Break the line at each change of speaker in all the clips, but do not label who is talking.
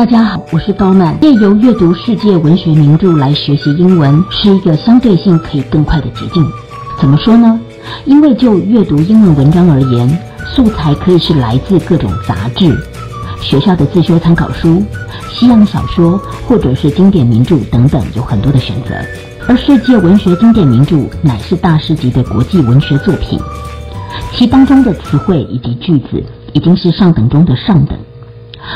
大家好，我是高曼。借由阅读世界文学名著来学习英文，是一个相对性可以更快的捷径。怎么说呢？因为就阅读英文文章而言，素材可以是来自各种杂志、学校的自修参考书、西洋小说，或者是经典名著等等，有很多的选择。而世界文学经典名著乃是大师级的国际文学作品，其当中的词汇以及句子已经是上等中的上等。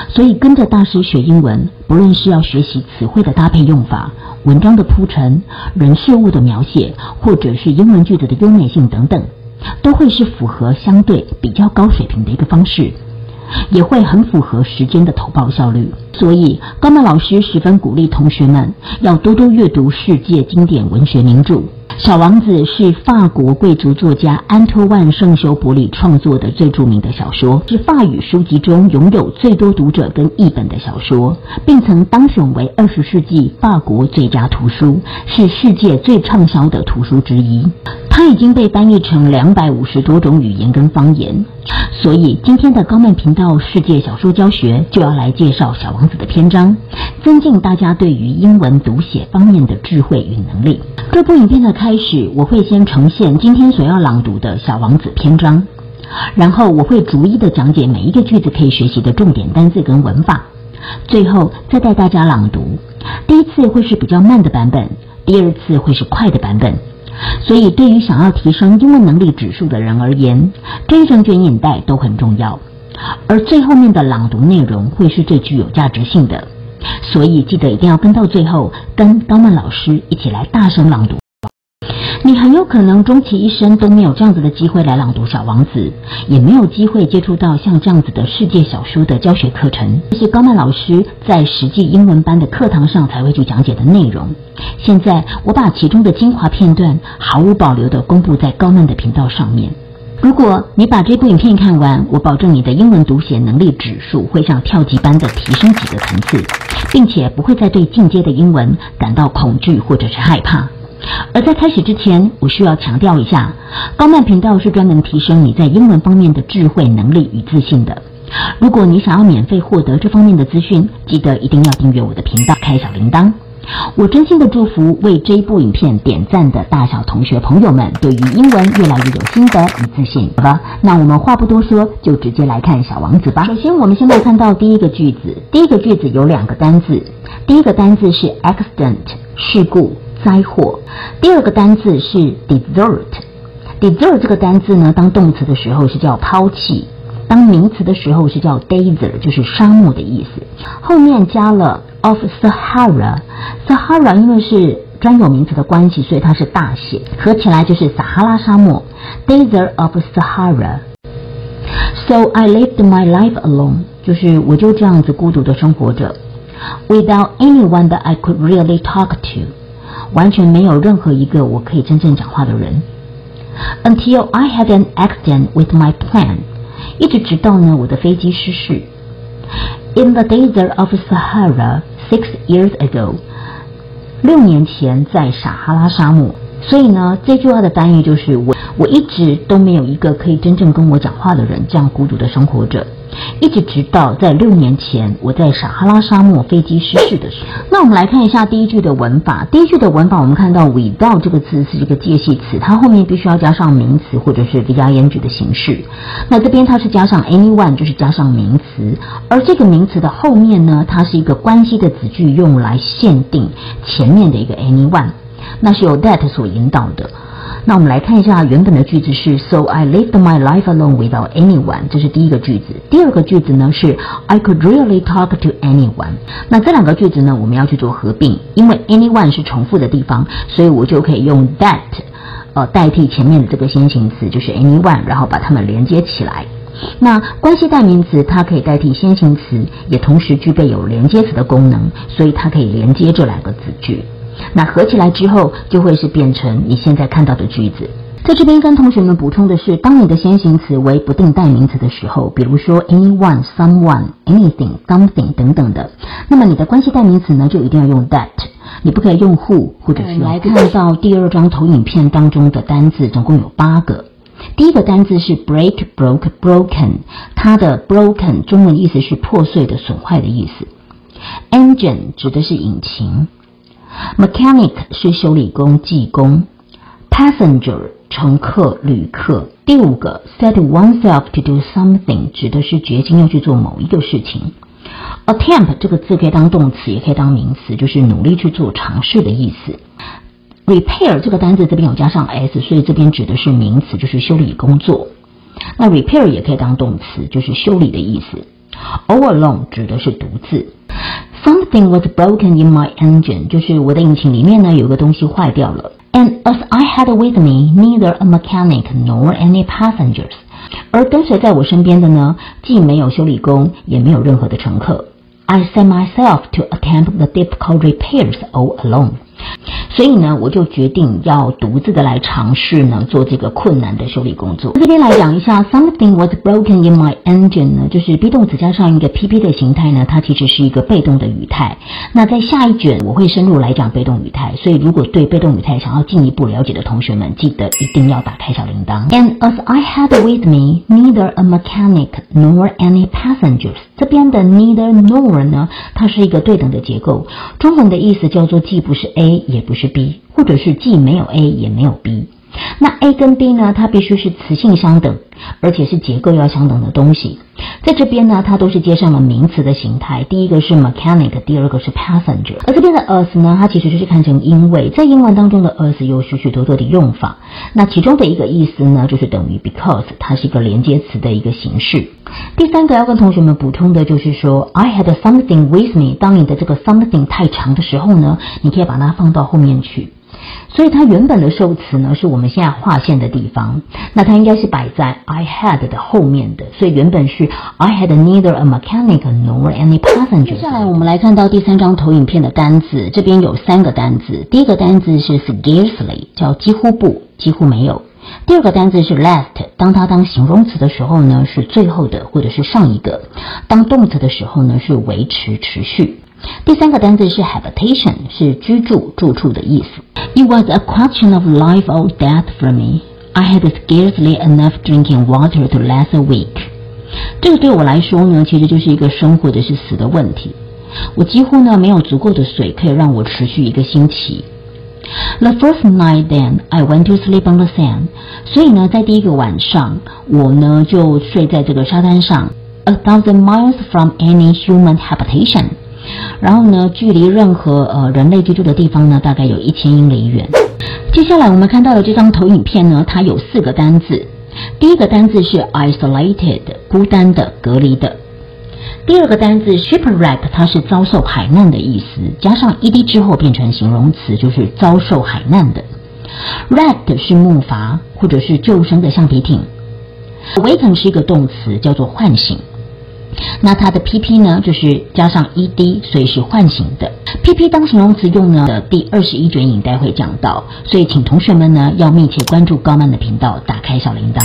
所以，跟着大师学英文，不论是要学习词汇的搭配用法、文章的铺陈、人事物的描写，或者是英文句子的优美性等等，都会是符合相对比较高水平的一个方式，也会很符合时间的投报效率。所以，高曼老师十分鼓励同学们要多多阅读世界经典文学名著。《小王子》是法国贵族作家安托万·圣修伯里创作的最著名的小说，是法语书籍中拥有最多读者跟译本的小说，并曾当选为二十世纪法国最佳图书，是世界最畅销的图书之一。它已经被翻译成两百五十多种语言跟方言，所以今天的高曼频道世界小说教学就要来介绍《小王子》的篇章，增进大家对于英文读写方面的智慧与能力。这部影片的开始，我会先呈现今天所要朗读的小王子篇章，然后我会逐一的讲解每一个句子可以学习的重点单字跟文法，最后再带大家朗读。第一次会是比较慢的版本，第二次会是快的版本。所以，对于想要提升英文能力指数的人而言，这一整卷影带都很重要。而最后面的朗读内容会是最具有价值性的。所以记得一定要跟到最后，跟高曼老师一起来大声朗读。你很有可能终其一生都没有这样子的机会来朗读《小王子》，也没有机会接触到像这样子的世界小说的教学课程。这是高曼老师在实际英文班的课堂上才会去讲解的内容。现在我把其中的精华片段毫无保留的公布在高曼的频道上面。如果你把这部影片看完，我保证你的英文读写能力指数会像跳级般的提升几个层次，并且不会再对进阶的英文感到恐惧或者是害怕。而在开始之前，我需要强调一下，高曼频道是专门提升你在英文方面的智慧能力与自信的。如果你想要免费获得这方面的资讯，记得一定要订阅我的频道，开小铃铛。我真心的祝福为这一部影片点赞的大小同学朋友们，对于英文越来越有心得与自信。好吧，那我们话不多说，就直接来看《小王子》吧。首先，我们先来看到第一个句子。第一个句子有两个单字，第一个单字是 accident，事故、灾祸；第二个单字是 desert。desert 这个单字呢，当动词的时候是叫抛弃。当名词的时候是叫 desert，就是沙漠的意思。后面加了 of Sahara，Sahara 因为是专有名词的关系，所以它是大写，合起来就是撒哈拉沙漠。Desert of Sahara。So I lived my life alone，就是我就这样子孤独的生活着，without anyone that I could really talk to，完全没有任何一个我可以真正讲话的人。Until I had an accident with my plane。一直直到呢，我的飞机失事。In the desert of Sahara six years ago，六年前在撒哈拉沙漠。所以呢，这句话的翻译就是我我一直都没有一个可以真正跟我讲话的人，这样孤独的生活着。一直直到在六年前，我在撒哈拉沙漠飞机失事的时候。那我们来看一下第一句的文法。第一句的文法，我们看到 without 这个字是一个介系词，它后面必须要加上名词或者是 ing 的形式。那这边它是加上 anyone，就是加上名词。而这个名词的后面呢，它是一个关系的子句，用来限定前面的一个 anyone，那是由 that 所引导的。那我们来看一下原本的句子是 So I lived my life alone without anyone，这是第一个句子。第二个句子呢是 I could really talk to anyone。那这两个句子呢，我们要去做合并，因为 anyone 是重复的地方，所以我就可以用 that，呃，代替前面的这个先行词，就是 anyone，然后把它们连接起来。那关系代名词它可以代替先行词，也同时具备有连接词的功能，所以它可以连接这两个子句。那合起来之后，就会是变成你现在看到的句子。在这边跟同学们补充的是，当你的先行词为不定代名词的时候，比如说 anyone、someone、anything、something 等等的，那么你的关系代名词呢，就一定要用 that，你不可以用 who 或者是。来看到第二张投影片当中的单字，总共有八个。第一个单字是 break、broke、broken，它的 broken 中文意思是破碎的、损坏的意思。Engine 指的是引擎，Mechanic 是修理工、技工，Passenger 乘客、旅客。第五个，Set oneself to do something 指的是决心要去做某一个事情。Attempt 这个字可以当动词，也可以当名词，就是努力去做、尝试的意思。Repair 这个单字这边有加上 s，所以这边指的是名词，就是修理工作。那 repair 也可以当动词，就是修理的意思。All alone 指的是独自。Something was broken in my engine，就是我的引擎里面呢有个东西坏掉了。And as I had with me neither a mechanic nor any passengers，而跟随在我身边的呢，既没有修理工，也没有任何的乘客。I set myself to attempt the difficult repairs all alone。 所以呢，我就决定要独自的来尝试呢，做这个困难的修理工作。这边来讲一下，something was broken in my engine 呢，就是 be 动词加上一个 PP 的形态呢，它其实是一个被动的语态。那在下一卷我会深入来讲被动语态，所以如果对被动语态想要进一步了解的同学们，记得一定要打开小铃铛。And as I had with me neither a mechanic nor any passengers，这边的 neither nor 呢，它是一个对等的结构，中文的意思叫做既不是 A 也不是。B，或者是既没有 A 也没有 B，那 A 跟 B 呢？它必须是词性相等，而且是结构要相等的东西。在这边呢，它都是接上了名词的形态。第一个是 mechanic，第二个是 passenger。而这边的 as 呢，它其实就是看成因为，在英文当中的 as 有许许多多的用法。那其中的一个意思呢，就是等于 because，它是一个连接词的一个形式。第三个要跟同学们补充的就是说，I had something with me。当你的这个 something 太长的时候呢，你可以把它放到后面去。所以它原本的受词呢，是我们现在划线的地方，那它应该是摆在 I had 的后面的。所以原本是 I had neither a mechanic nor any passenger。接下来我们来看到第三张投影片的单字，这边有三个单字。第一个单字是 scarcely，叫几乎不，几乎没有。第二个单字是 last，当它当形容词的时候呢，是最后的或者是上一个；当动词的时候呢，是维持、持续。第三个单词是 habitation，是居住、住处的意思。It was a question of life or death for me. I had scarcely enough drinking water to last a week. 这个对我来说呢，其实就是一个生或者是死的问题。我几乎呢没有足够的水可以让我持续一个星期。The first night, then I went to sleep on the sand. 所以呢，在第一个晚上，我呢就睡在这个沙滩上，a thousand miles from any human habitation. 然后呢，距离任何呃人类居住的地方呢，大概有一千英里远。接下来我们看到的这张投影片呢，它有四个单字。第一个单字是 isolated，孤单的、隔离的。第二个单字 shipwreck，它是遭受海难的意思，加上 ed 之后变成形容词，就是遭受海难的。wrecked 是木筏或者是救生的橡皮艇。awaken 是一个动词，叫做唤醒。那它的 PP 呢，就是加上 ED，所以是唤醒的。PP 当形容词用呢的第二十一卷影带会讲到，所以请同学们呢要密切关注高曼的频道，打开小铃铛。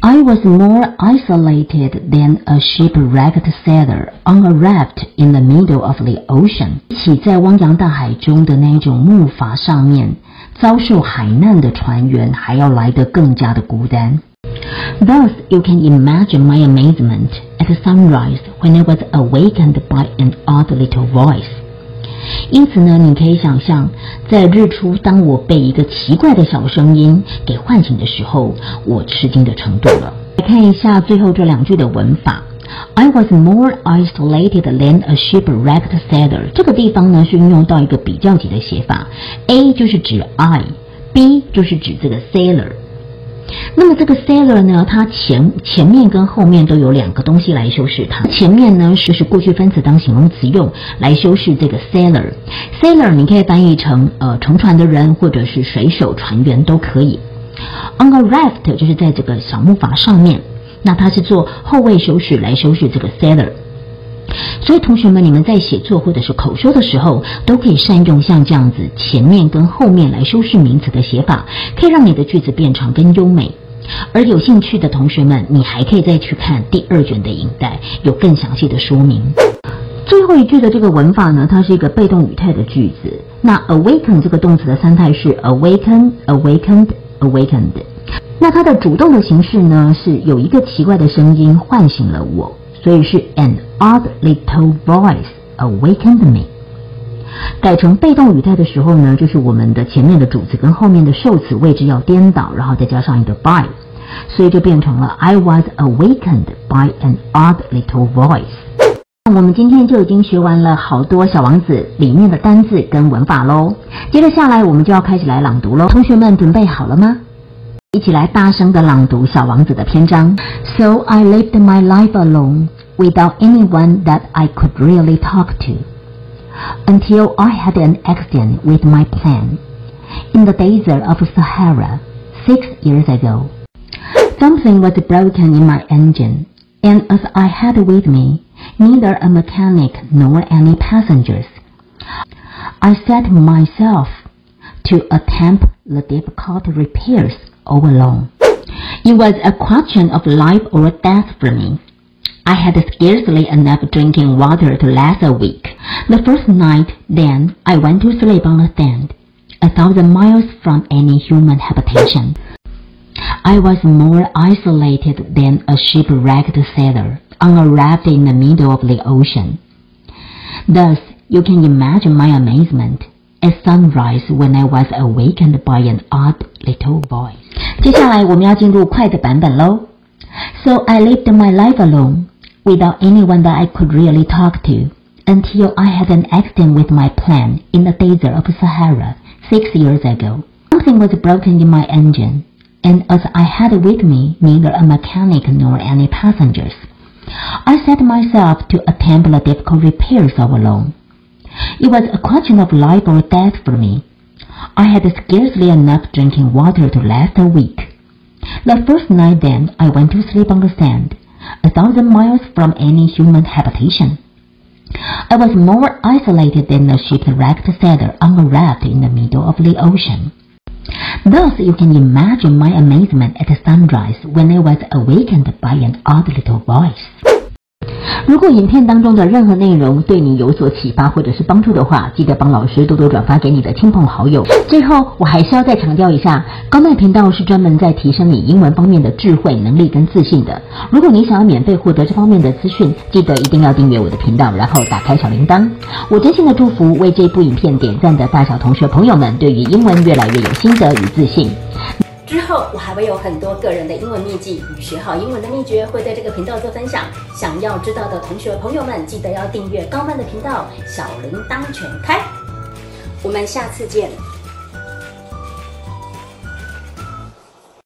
I was more isolated than a shipwrecked sailor on a raft in the middle of the ocean。比在汪洋大海中的那种木筏上面遭受海难的船员还要来得更加的孤单。Thus, you can imagine my amazement at sunrise when I was awakened by an odd little voice. 因此呢，你可以想象，在日出，当我被一个奇怪的小声音给唤醒的时候，我吃惊的程度了。来看一下最后这两句的文法。I was more isolated than a shipwrecked sailor。这个地方呢是运用到一个比较级的写法，A 就是指 I，B 就是指这个 sailor。 那么这个 sailor 呢，它前前面跟后面都有两个东西来修饰它。前面呢就是过去分词当形容词用来修饰这个 sailor。sailor 你可以翻译成呃乘船的人或者是水手、船员都可以。On a raft 就是在这个小木筏上面，那它是做后位修饰来修饰这个 sailor。所以，同学们，你们在写作或者是口说的时候，都可以善用像这样子前面跟后面来修饰名词的写法，可以让你的句子变长更优美。而有兴趣的同学们，你还可以再去看第二卷的影带，有更详细的说明。最后一句的这个文法呢，它是一个被动语态的句子。那 awaken 这个动词的三态是 awaken、awakened、awakened。那它的主动的形式呢，是有一个奇怪的声音唤醒了我。所以是 an odd little voice，awakened me。改成被动语态的时候呢，就是我们的前面的主词跟后面的受词位置要颠倒，然后再加上一个 by，所以就变成了 I was awakened by an odd little voice。我们今天就已经学完了好多小王子里面的单字跟文法喽。接着下来，我们就要开始来朗读喽。同学们准备好了吗？一起来大声的朗读小王子的篇章。So I lived my life alone, without anyone that I could really talk to, until I had an accident with my plane in the desert of Sahara six years ago. Something was broken in my engine, and as I had with me neither a mechanic nor any passengers. I set myself to attempt the difficult repairs all alone. It was a question of life or death for me. I had scarcely enough drinking water to last a week. The first night, then, I went to sleep on a sand, a thousand miles from any human habitation. I was more isolated than a shipwrecked sailor on a raft in the middle of the ocean. Thus, you can imagine my amazement at sunrise when I was awakened by an odd little voice. 接下来我们要进入快的版本喽。So I lived my life alone, without anyone that I could really talk to, until I had an accident with my plane in the desert of Sahara six years ago. Something was broken in my engine, and as I had with me neither a mechanic nor any passengers, I set myself to attempt the difficult repairs all alone. It was a question of life or death for me. I had scarcely enough drinking water to last a week. The first night then I went to sleep on the sand, a thousand miles from any human habitation. I was more isolated than a shipwrecked sailor on a raft in the middle of the ocean. Thus you can imagine my amazement at sunrise when I was awakened by an odd little voice. 如果影片当中的任何内容对你有所启发或者是帮助的话，记得帮老师多多转发给你的亲朋好友。最后，我还是要再强调一下，高麦频道是专门在提升你英文方面的智慧、能力跟自信的。如果你想要免费获得这方面的资讯，记得一定要订阅我的频道，然后打开小铃铛。我真心的祝福为这部影片点赞的大小同学朋友们，对于英文越来越有心得与自信。
之后，我还会有很多个人的英文秘籍学好英文的秘诀，会在这个频道做分享。想要知道的同学朋友们，记得要订阅高曼的频道，小铃铛全开。我们下次见。